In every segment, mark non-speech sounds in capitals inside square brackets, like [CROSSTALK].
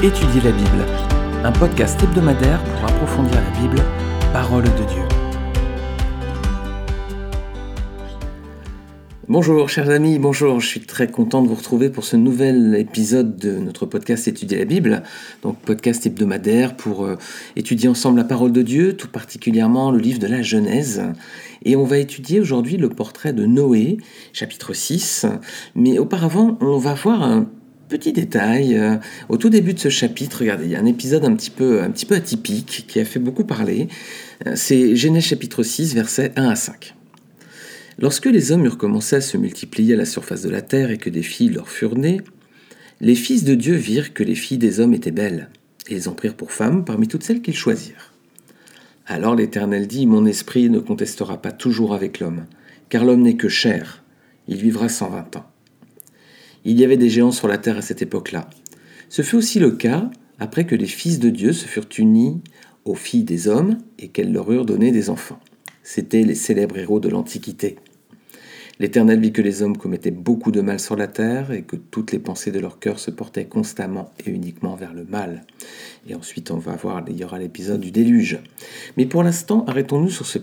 Étudier la Bible, un podcast hebdomadaire pour approfondir la Bible, parole de Dieu. Bonjour chers amis, bonjour, je suis très content de vous retrouver pour ce nouvel épisode de notre podcast Étudier la Bible, donc podcast hebdomadaire pour euh, étudier ensemble la parole de Dieu, tout particulièrement le livre de la Genèse. Et on va étudier aujourd'hui le portrait de Noé, chapitre 6, mais auparavant on va voir un Petit détail, euh, au tout début de ce chapitre, regardez, il y a un épisode un petit peu, atypique qui a fait beaucoup parler. Euh, c'est Genèse chapitre 6, versets 1 à 5. Lorsque les hommes eurent commencé à se multiplier à la surface de la terre et que des filles leur furent nées, les fils de Dieu virent que les filles des hommes étaient belles, et ils en prirent pour femmes parmi toutes celles qu'ils choisirent. Alors l'Éternel dit, Mon esprit ne contestera pas toujours avec l'homme, car l'homme n'est que chair, il vivra 120 ans. Il y avait des géants sur la terre à cette époque-là. Ce fut aussi le cas après que les fils de Dieu se furent unis aux filles des hommes et qu'elles leur eurent donné des enfants. C'étaient les célèbres héros de l'Antiquité. L'Éternel vit que les hommes commettaient beaucoup de mal sur la terre et que toutes les pensées de leur cœur se portaient constamment et uniquement vers le mal. Et ensuite, on va voir, il y aura l'épisode du déluge. Mais pour l'instant, arrêtons-nous sur ce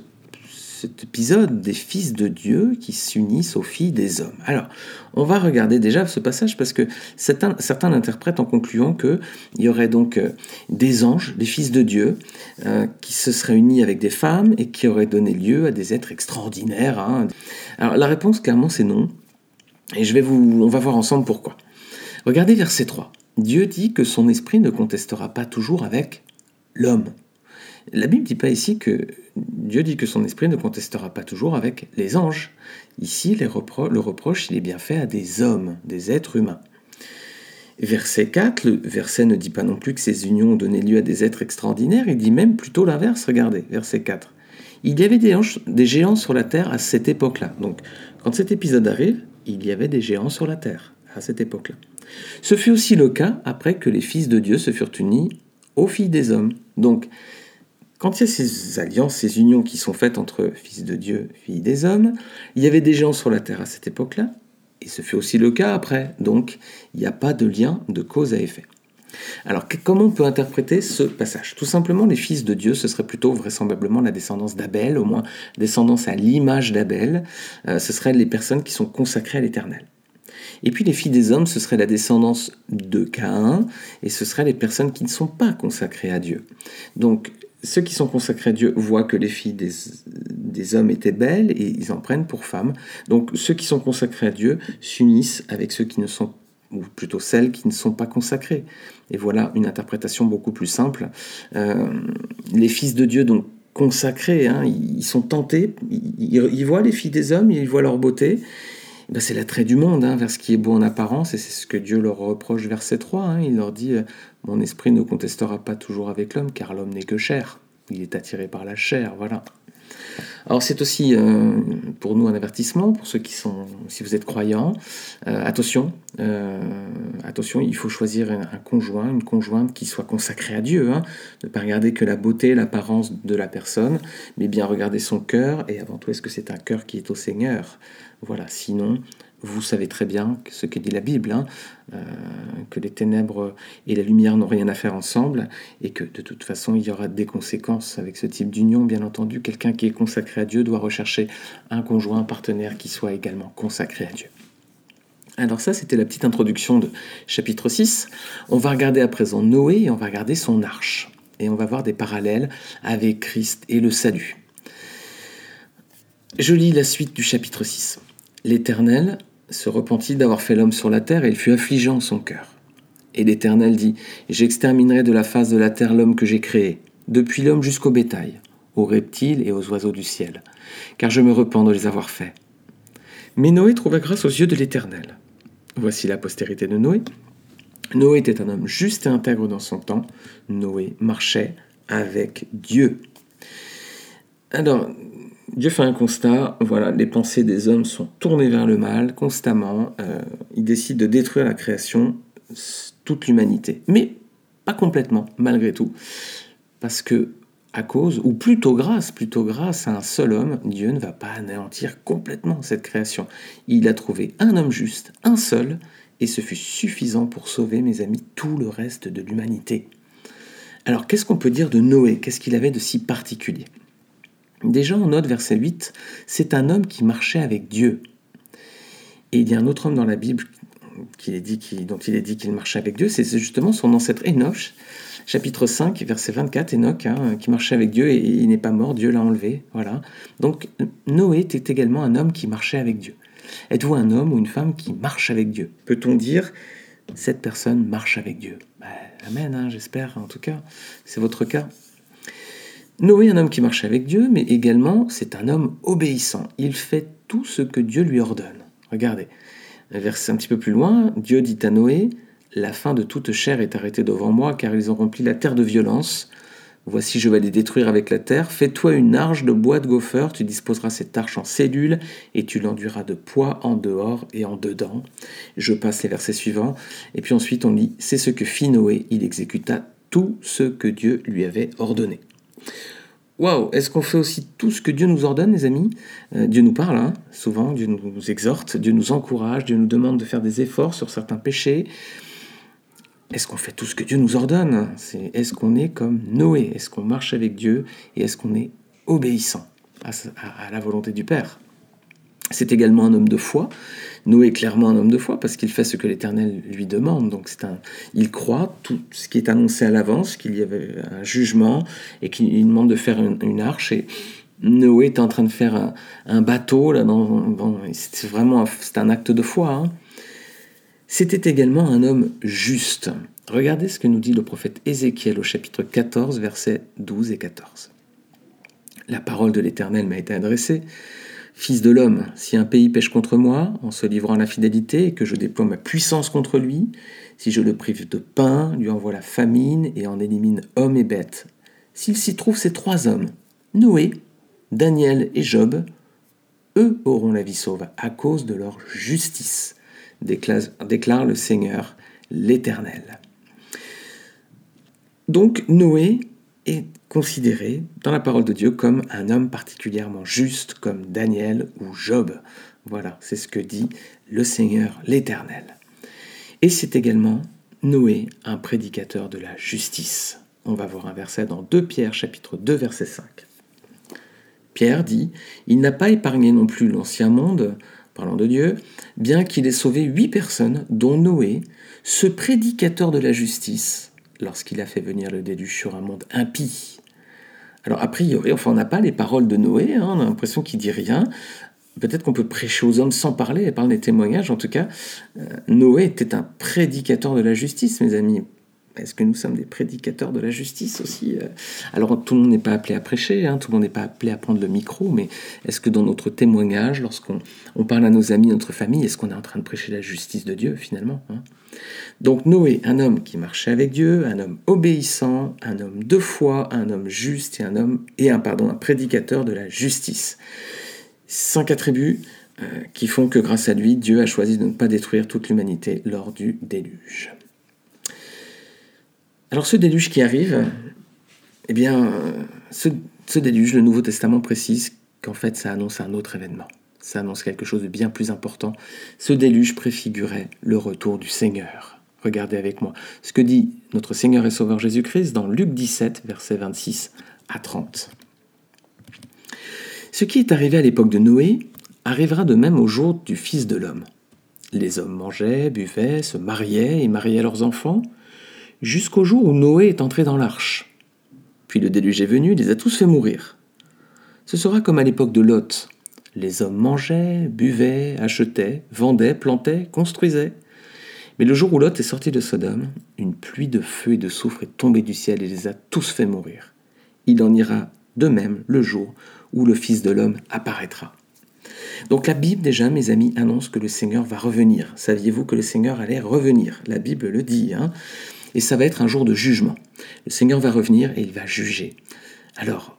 cet épisode des fils de Dieu qui s'unissent aux filles des hommes. Alors, on va regarder déjà ce passage parce que certains, l'interprètent en concluant qu'il y aurait donc euh, des anges, des fils de Dieu, euh, qui se seraient unis avec des femmes et qui auraient donné lieu à des êtres extraordinaires. Hein. Alors, la réponse, clairement, c'est non. Et je vais vous, on va voir ensemble pourquoi. Regardez verset 3. Dieu dit que son esprit ne contestera pas toujours avec l'homme. La Bible ne dit pas ici que Dieu dit que son esprit ne contestera pas toujours avec les anges. Ici, le reproche, il est bien fait à des hommes, des êtres humains. Verset 4, le verset ne dit pas non plus que ces unions ont donné lieu à des êtres extraordinaires, il dit même plutôt l'inverse, regardez, verset 4. Il y avait des, des géants sur la terre à cette époque-là. Donc, quand cet épisode arrive, il y avait des géants sur la terre à cette époque-là. Ce fut aussi le cas après que les fils de Dieu se furent unis aux filles des hommes. Donc, quand il y a ces alliances, ces unions qui sont faites entre fils de Dieu, filles des hommes, il y avait des gens sur la terre à cette époque-là, et ce fait aussi le cas après. Donc, il n'y a pas de lien de cause à effet. Alors, comment on peut interpréter ce passage? Tout simplement, les fils de Dieu, ce serait plutôt vraisemblablement la descendance d'Abel, au moins descendance à l'image d'Abel. Euh, ce seraient les personnes qui sont consacrées à l'Éternel. Et puis les filles des hommes, ce serait la descendance de Caïn, et ce seraient les personnes qui ne sont pas consacrées à Dieu. Donc ceux qui sont consacrés à Dieu voient que les filles des, hommes étaient belles et ils en prennent pour femmes. Donc ceux qui sont consacrés à Dieu s'unissent avec ceux qui ne sont ou plutôt celles qui ne sont pas consacrées. Et voilà une interprétation beaucoup plus simple. Euh, les fils de Dieu, donc consacrés, hein, ils sont tentés, ils, voient les filles des hommes, ils voient leur beauté. Ben c'est l'attrait du monde hein, vers ce qui est beau en apparence, et c'est ce que Dieu leur reproche, verset 3. Hein. il leur dit mon esprit ne contestera pas toujours avec l'homme, car l'homme n'est que chair. Il est attiré par la chair, voilà. Alors c'est aussi euh, pour nous un avertissement, pour ceux qui sont, si vous êtes croyants, euh, attention, euh, attention, il faut choisir un, conjoint, une conjointe qui soit consacrée à Dieu, hein. ne pas regarder que la beauté, l'apparence de la personne, mais bien regarder son cœur, et avant tout, est-ce que c'est un cœur qui est au Seigneur? Voilà, sinon, vous savez très bien ce que dit la Bible, hein, euh, que les ténèbres et la lumière n'ont rien à faire ensemble, et que de toute façon il y aura des conséquences avec ce type d'union. Bien entendu, quelqu'un qui est consacré à Dieu doit rechercher un conjoint, un partenaire qui soit également consacré à Dieu. Alors ça, c'était la petite introduction de chapitre 6. On va regarder à présent Noé et on va regarder son arche. Et on va voir des parallèles avec Christ et le salut. Je lis la suite du chapitre 6. L'Éternel se repentit d'avoir fait l'homme sur la terre et il fut affligé en son cœur. Et l'Éternel dit, J'exterminerai de la face de la terre l'homme que j'ai créé, depuis l'homme jusqu'au bétail, aux reptiles et aux oiseaux du ciel, car je me repens de les avoir faits. Mais Noé trouva grâce aux yeux de l'Éternel. Voici la postérité de Noé. Noé était un homme juste et intègre dans son temps. Noé marchait avec Dieu. Alors, Dieu fait un constat, voilà, les pensées des hommes sont tournées vers le mal constamment. Euh, il décide de détruire la création, toute l'humanité. Mais pas complètement, malgré tout. Parce que, à cause, ou plutôt grâce, plutôt grâce à un seul homme, Dieu ne va pas anéantir complètement cette création. Il a trouvé un homme juste, un seul, et ce fut suffisant pour sauver, mes amis, tout le reste de l'humanité. Alors qu'est-ce qu'on peut dire de Noé? Qu'est-ce qu'il avait de si particulier? Déjà, on note verset 8, c'est un homme qui marchait avec Dieu. Et il y a un autre homme dans la Bible qui est dit, dont il est dit qu'il marchait avec Dieu, c'est justement son ancêtre Enoch, chapitre 5, verset 24, Enoch, hein, qui marchait avec Dieu et il n'est pas mort, Dieu l'a enlevé. Voilà. Donc Noé était également un homme qui marchait avec Dieu. Êtes-vous un homme ou une femme qui marche avec Dieu? Peut-on dire cette personne marche avec Dieu? Ben, Amen, hein, j'espère en tout cas. C'est votre cas. Noé, un homme qui marche avec Dieu, mais également c'est un homme obéissant. Il fait tout ce que Dieu lui ordonne. Regardez, un verset un petit peu plus loin, Dieu dit à Noé, La fin de toute chair est arrêtée devant moi, car ils ont rempli la terre de violence. Voici, je vais les détruire avec la terre. Fais-toi une arche de bois de gopher, tu disposeras cette arche en cellules, et tu l'enduiras de poids en dehors et en dedans. Je passe les versets suivants. Et puis ensuite, on lit C'est ce que fit Noé, il exécuta tout ce que Dieu lui avait ordonné. Waouh, est-ce qu'on fait aussi tout ce que Dieu nous ordonne, les amis? Euh, Dieu nous parle, hein, souvent, Dieu nous exhorte, Dieu nous encourage, Dieu nous demande de faire des efforts sur certains péchés. Est-ce qu'on fait tout ce que Dieu nous ordonne? Est-ce qu'on est comme Noé? Est-ce qu'on marche avec Dieu Et est-ce qu'on est obéissant à la volonté du Père? C'est également un homme de foi. Noé est clairement un homme de foi parce qu'il fait ce que l'Éternel lui demande. Donc c'est un, il croit tout ce qui est annoncé à l'avance, qu'il y avait un jugement et qu'il demande de faire une, arche. Et Noé est en train de faire un, bateau là. c'est vraiment c'est un acte de foi. Hein. C'était également un homme juste. Regardez ce que nous dit le prophète Ézéchiel au chapitre 14, versets 12 et 14. La parole de l'Éternel m'a été adressée. Fils de l'homme, si un pays pêche contre moi, en se livrant à l'infidélité, et que je déploie ma puissance contre lui, si je le prive de pain, lui envoie la famine et en élimine hommes et bêtes, s'il s'y trouve ces trois hommes, Noé, Daniel et Job, eux auront la vie sauve à cause de leur justice, déclare, le Seigneur l'Éternel. Donc Noé est considéré dans la parole de Dieu comme un homme particulièrement juste, comme Daniel ou Job. Voilà, c'est ce que dit le Seigneur l'Éternel. Et c'est également Noé, un prédicateur de la justice. On va voir un verset dans 2 Pierre chapitre 2 verset 5. Pierre dit, Il n'a pas épargné non plus l'ancien monde, parlant de Dieu, bien qu'il ait sauvé huit personnes, dont Noé, ce prédicateur de la justice, lorsqu'il a fait venir le déluge sur un monde impie. Alors, a priori, enfin, on n'a pas les paroles de Noé, hein, on a l'impression qu'il dit rien. Peut-être qu'on peut prêcher aux hommes sans parler et parler des témoignages. En tout cas, euh, Noé était un prédicateur de la justice, mes amis. Est-ce que nous sommes des prédicateurs de la justice aussi euh Alors tout le monde n'est pas appelé à prêcher, hein, tout le monde n'est pas appelé à prendre le micro, mais est-ce que dans notre témoignage, lorsqu'on on parle à nos amis, notre famille, est-ce qu'on est en train de prêcher la justice de Dieu finalement hein? Donc Noé, un homme qui marchait avec Dieu, un homme obéissant, un homme de foi, un homme juste et un homme et un pardon, un prédicateur de la justice. Cinq attributs euh, qui font que grâce à lui, Dieu a choisi de ne pas détruire toute l'humanité lors du déluge. Alors ce déluge qui arrive, eh bien, ce, déluge, le Nouveau Testament précise qu'en fait ça annonce un autre événement. Ça annonce quelque chose de bien plus important. Ce déluge préfigurait le retour du Seigneur. Regardez avec moi ce que dit notre Seigneur et Sauveur Jésus-Christ dans Luc 17, versets 26 à 30. Ce qui est arrivé à l'époque de Noé arrivera de même au jour du Fils de l'homme. Les hommes mangeaient, buvaient, se mariaient et mariaient leurs enfants jusqu'au jour où Noé est entré dans l'arche. Puis le déluge est venu, il les a tous fait mourir. Ce sera comme à l'époque de Lot. Les hommes mangeaient, buvaient, achetaient, vendaient, plantaient, construisaient. Mais le jour où Lot est sorti de Sodome, une pluie de feu et de soufre est tombée du ciel et les a tous fait mourir. Il en ira de même le jour où le Fils de l'homme apparaîtra. Donc la Bible déjà, mes amis, annonce que le Seigneur va revenir. Saviez-vous que le Seigneur allait revenir? La Bible le dit. Hein et ça va être un jour de jugement. Le Seigneur va revenir et il va juger. Alors,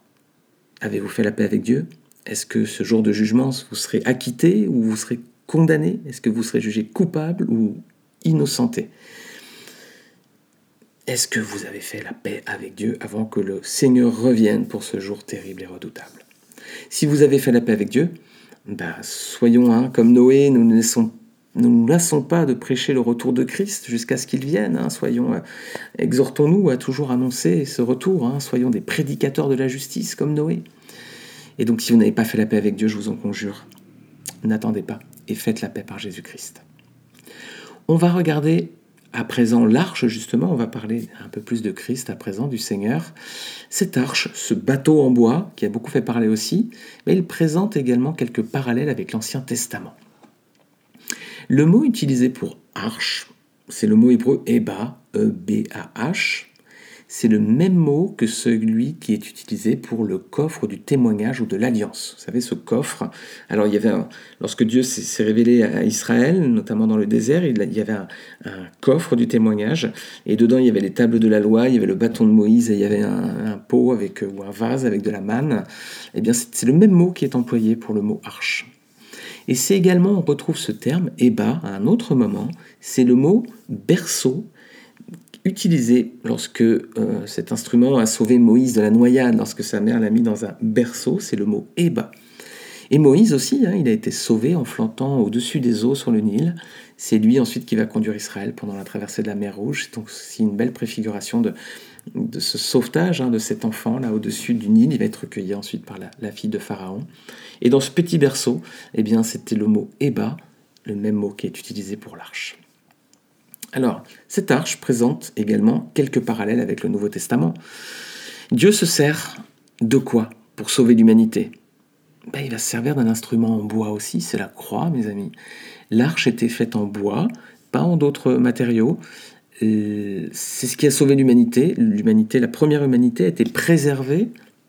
avez-vous fait la paix avec Dieu? Est-ce que ce jour de jugement, vous serez acquitté ou vous serez condamné? Est-ce que vous serez jugé coupable ou innocenté? Est-ce que vous avez fait la paix avec Dieu avant que le Seigneur revienne pour ce jour terrible et redoutable? Si vous avez fait la paix avec Dieu, bah, soyons comme Noé, nous ne laissons Ne nous lassons pas de prêcher le retour de Christ jusqu'à ce qu'il vienne. Hein. Soyons, euh, exhortons-nous à toujours annoncer ce retour. Hein. Soyons des prédicateurs de la justice comme Noé. Et donc, si vous n'avez pas fait la paix avec Dieu, je vous en conjure, n'attendez pas et faites la paix par Jésus-Christ. On va regarder à présent l'arche, justement, on va parler un peu plus de Christ à présent, du Seigneur. Cette arche, ce bateau en bois, qui a beaucoup fait parler aussi, mais il présente également quelques parallèles avec l'Ancien Testament. Le mot utilisé pour arche, c'est le mot hébreu Eba, E-B-A-H. C'est le même mot que celui qui est utilisé pour le coffre du témoignage ou de l'alliance. Vous savez, ce coffre. Alors, il y avait lorsque Dieu s'est révélé à Israël, notamment dans le désert, il y avait un, coffre du témoignage. Et dedans, il y avait les tables de la loi, il y avait le bâton de Moïse et il y avait un, pot avec, ou un vase avec de la manne. Eh bien, c'est le même mot qui est employé pour le mot arche. Et c'est également, on retrouve ce terme, Eba, à un autre moment, c'est le mot berceau, utilisé lorsque euh, cet instrument a sauvé Moïse de la noyade, lorsque sa mère l'a mis dans un berceau, c'est le mot Eba. Et Moïse aussi, hein, il a été sauvé en flantant au-dessus des eaux sur le Nil. C'est lui ensuite qui va conduire Israël pendant la traversée de la mer Rouge. Donc c'est une belle préfiguration de, de ce sauvetage hein, de cet enfant là au-dessus du Nil. Il va être recueilli ensuite par la, fille de Pharaon. Et dans ce petit berceau, eh bien, c'était le mot Eba, le même mot qui est utilisé pour l'arche. Alors, cette arche présente également quelques parallèles avec le Nouveau Testament. Dieu se sert de quoi pour sauver l'humanité? Ben, Il va se servir d'un instrument en bois aussi, c'est la croix, mes amis. L'arche était faite en bois, pas en d'autres matériaux, c'est ce qui a sauvé l'humanité. L'humanité, la première humanité, a été préservée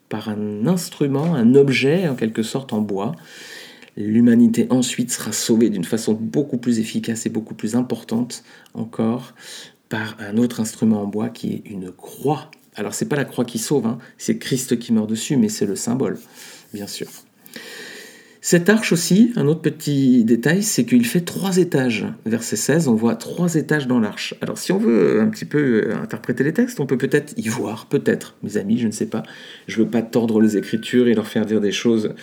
par un instrument, un objet en quelque sorte en bois. L'humanité ensuite sera sauvée d'une façon beaucoup plus efficace et beaucoup plus importante encore par un autre instrument en bois qui est une croix. Alors c'est pas la croix qui sauve, hein. c'est Christ qui meurt dessus, mais c'est le symbole, bien sûr. Cette arche aussi, un autre petit détail, c'est qu'il fait trois étages. Verset 16, on voit trois étages dans l'arche. Alors si on veut un petit peu euh, interpréter les textes, on peut peut-être y voir, peut-être, mes amis, je ne sais pas. Je ne veux pas tordre les écritures et leur faire dire des choses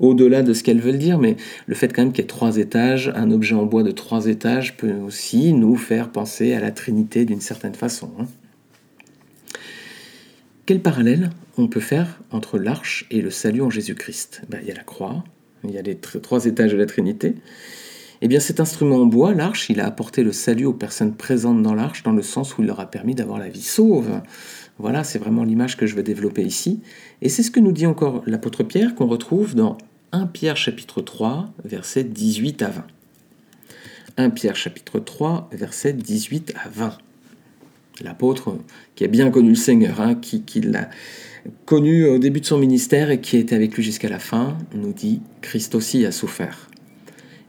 au-delà de ce qu'elles veulent dire, mais le fait quand même qu'il y ait trois étages, un objet en bois de trois étages peut aussi nous faire penser à la Trinité d'une certaine façon. Hein. Quel parallèle on peut faire entre l'arche et le salut en Jésus-Christ? Ben, Il y a la croix, il y a les trois étages de la Trinité. Eh bien, cet instrument en bois, l'arche, il a apporté le salut aux personnes présentes dans l'arche, dans le sens où il leur a permis d'avoir la vie sauve. Voilà, c'est vraiment l'image que je veux développer ici. Et c'est ce que nous dit encore l'apôtre Pierre, qu'on retrouve dans 1 Pierre chapitre 3, versets 18 à 20. 1 Pierre chapitre 3, versets 18 à 20. L'apôtre qui a bien connu le Seigneur, hein, qui, qui l'a connu au début de son ministère et qui était avec lui jusqu'à la fin, nous dit Christ aussi a souffert.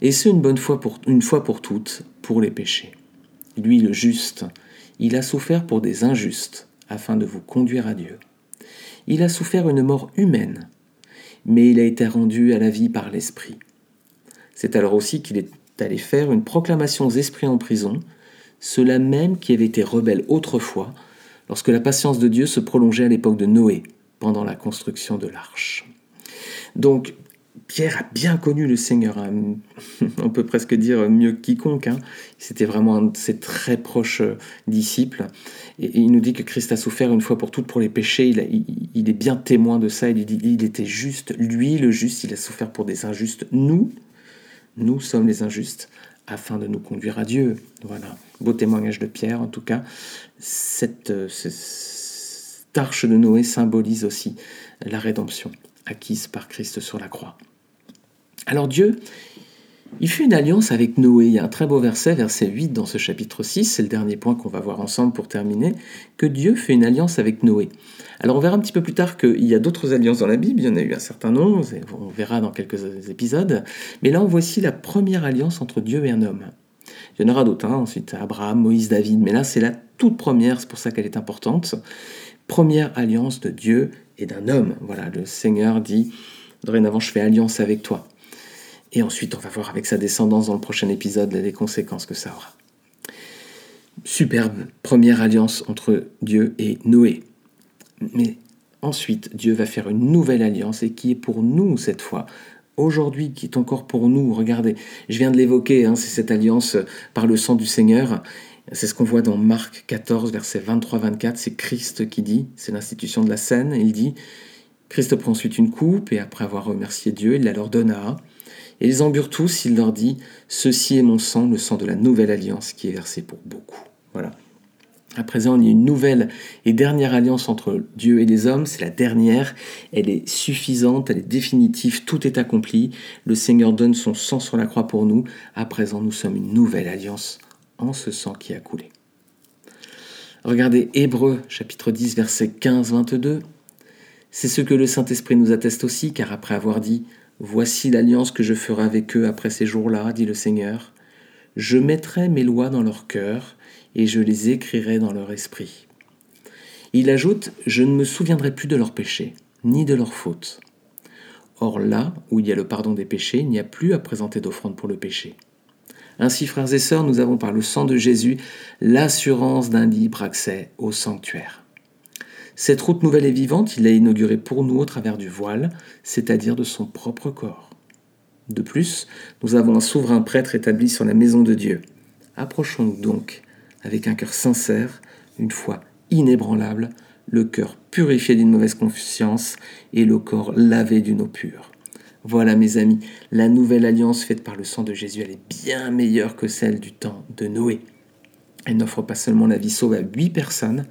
Et ce une bonne fois pour, une fois pour toutes pour les péchés. Lui, le juste, il a souffert pour des injustes afin de vous conduire à Dieu. Il a souffert une mort humaine, mais il a été rendu à la vie par l'Esprit. C'est alors aussi qu'il est allé faire une proclamation aux esprits en prison, ceux-là même qui avaient été rebelles autrefois lorsque la patience de Dieu se prolongeait à l'époque de Noé, pendant la construction de l'arche. Donc, Pierre a bien connu le Seigneur, hein. [LAUGHS] on peut presque dire mieux que quiconque. Hein. C'était vraiment un de ses très proches euh, disciples. Et, il nous dit que Christ a souffert une fois pour toutes pour les péchés. Il, est bien témoin de ça. Il dit il était juste, lui le juste, il a souffert pour des injustes. Nous, nous sommes les injustes afin de nous conduire à Dieu. Voilà, beau témoignage de Pierre en tout cas. Cette, euh, cette arche de Noé symbolise aussi la rédemption acquise par Christ sur la croix. Alors Dieu, il fait une alliance avec Noé. Il y a un très beau verset, verset 8 dans ce chapitre 6, c'est le dernier point qu'on va voir ensemble pour terminer, que Dieu fait une alliance avec Noé. Alors on verra un petit peu plus tard qu'il y a d'autres alliances dans la Bible, il y en a eu un certain nombre, on verra dans quelques épisodes, mais là on voit ici la première alliance entre Dieu et un homme. Il y en aura d'autres, hein. ensuite Abraham, Moïse, David, mais là c'est la toute première, c'est pour ça qu'elle est importante. Première alliance de Dieu et d'un homme. Voilà, le Seigneur dit, dorénavant je fais alliance avec toi. Et ensuite, on va voir avec sa descendance dans le prochain épisode les conséquences que ça aura. Superbe première alliance entre Dieu et Noé. Mais ensuite, Dieu va faire une nouvelle alliance et qui est pour nous cette fois aujourd'hui qui est encore pour nous. Regardez, je viens de l'évoquer, hein, c'est cette alliance par le sang du Seigneur. C'est ce qu'on voit dans Marc 14, versets 23-24. C'est Christ qui dit, c'est l'institution de la scène. Il dit Christ prend ensuite une coupe et après avoir remercié Dieu, il la leur donna. Et ils en burent tous, il leur dit Ceci est mon sang, le sang de la nouvelle alliance qui est versé pour beaucoup. Voilà. À présent, il y a une nouvelle et dernière alliance entre Dieu et les hommes. C'est la dernière. Elle est suffisante, elle est définitive, tout est accompli. Le Seigneur donne son sang sur la croix pour nous. À présent, nous sommes une nouvelle alliance en ce sang qui a coulé. Regardez Hébreu chapitre 10 verset 15-22. C'est ce que le Saint-Esprit nous atteste aussi, car après avoir dit Voici l'alliance que je ferai avec eux après ces jours-là, dit le Seigneur, je mettrai mes lois dans leur cœur et je les écrirai dans leur esprit. Il ajoute Je ne me souviendrai plus de leurs péchés, ni de leurs fautes. Or là où il y a le pardon des péchés, il n'y a plus à présenter d'offrande pour le péché. Ainsi, frères et sœurs, nous avons par le sang de Jésus l'assurance d'un libre accès au sanctuaire. Cette route nouvelle et vivante, il l'a inaugurée pour nous au travers du voile, c'est-à-dire de son propre corps. De plus, nous avons un souverain prêtre établi sur la maison de Dieu. Approchons-nous donc avec un cœur sincère, une foi inébranlable, le cœur purifié d'une mauvaise conscience et le corps lavé d'une eau pure. Voilà mes amis, la nouvelle alliance faite par le sang de Jésus, elle est bien meilleure que celle du temps de Noé. Elle n'offre pas seulement la vie sauve à huit personnes,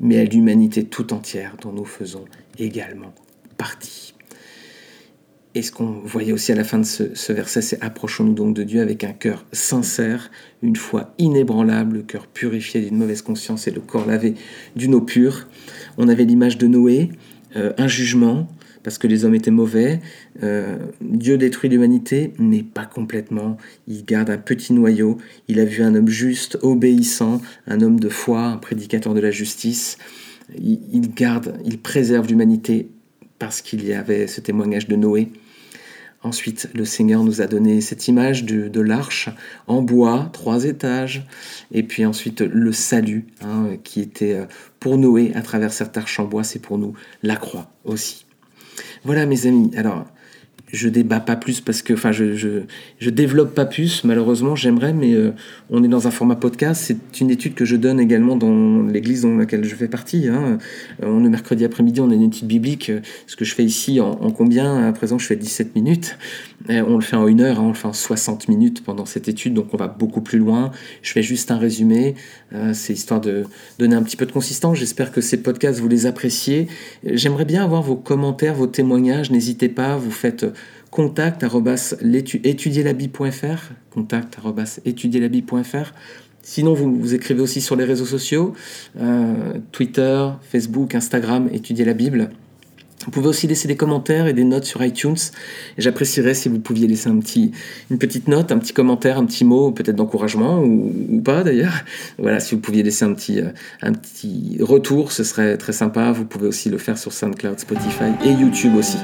mais à l'humanité tout entière dont nous faisons également partie. Et ce qu'on voyait aussi à la fin de ce, verset, c'est approchons-nous donc de Dieu avec un cœur sincère, une foi inébranlable, le cœur purifié d'une mauvaise conscience et le corps lavé d'une eau pure. On avait l'image de Noé, euh, un jugement, parce que les hommes étaient mauvais. Euh, Dieu détruit l'humanité, mais pas complètement. Il garde un petit noyau. Il a vu un homme juste, obéissant, un homme de foi, un prédicateur de la justice. Il, garde, il préserve l'humanité parce qu'il y avait ce témoignage de Noé. Ensuite, le Seigneur nous a donné cette image de, l'arche en bois, trois étages, et puis ensuite le salut, hein, qui était euh, pour Noé à travers cette arche en bois, c'est pour nous la croix aussi. Voilà mes amis, alors je débat pas plus parce que, enfin, je, je, développe pas plus, malheureusement, j'aimerais, mais euh, on est dans un format podcast. C'est une étude que je donne également dans l'église dans laquelle je fais partie. Hein. Euh, on est mercredi après-midi, on a une étude biblique. Ce que je fais ici, en, combien? À présent, je fais 17 minutes. on le fait en une heure, hein, on le fait en 60 minutes pendant cette étude, donc on va beaucoup plus loin. Je fais juste un résumé. Euh, c'est histoire de donner un petit peu de consistance. J'espère que ces podcasts, vous les appréciez. J'aimerais bien avoir vos commentaires, vos témoignages. N'hésitez pas, vous faites contact étudierlabi.fr contact Sinon, vous, vous écrivez aussi sur les réseaux sociaux, euh, Twitter, Facebook, Instagram, étudier la Bible. Vous pouvez aussi laisser des commentaires et des notes sur iTunes. J'apprécierais si vous pouviez laisser une petite note, un petit commentaire, un petit mot, peut-être d'encouragement ou, pas d'ailleurs. [LAUGHS] Voilà, si vous pouviez laisser un petit, euh, un petit retour, ce serait très sympa. Vous pouvez aussi le faire sur SoundCloud, Spotify et YouTube aussi.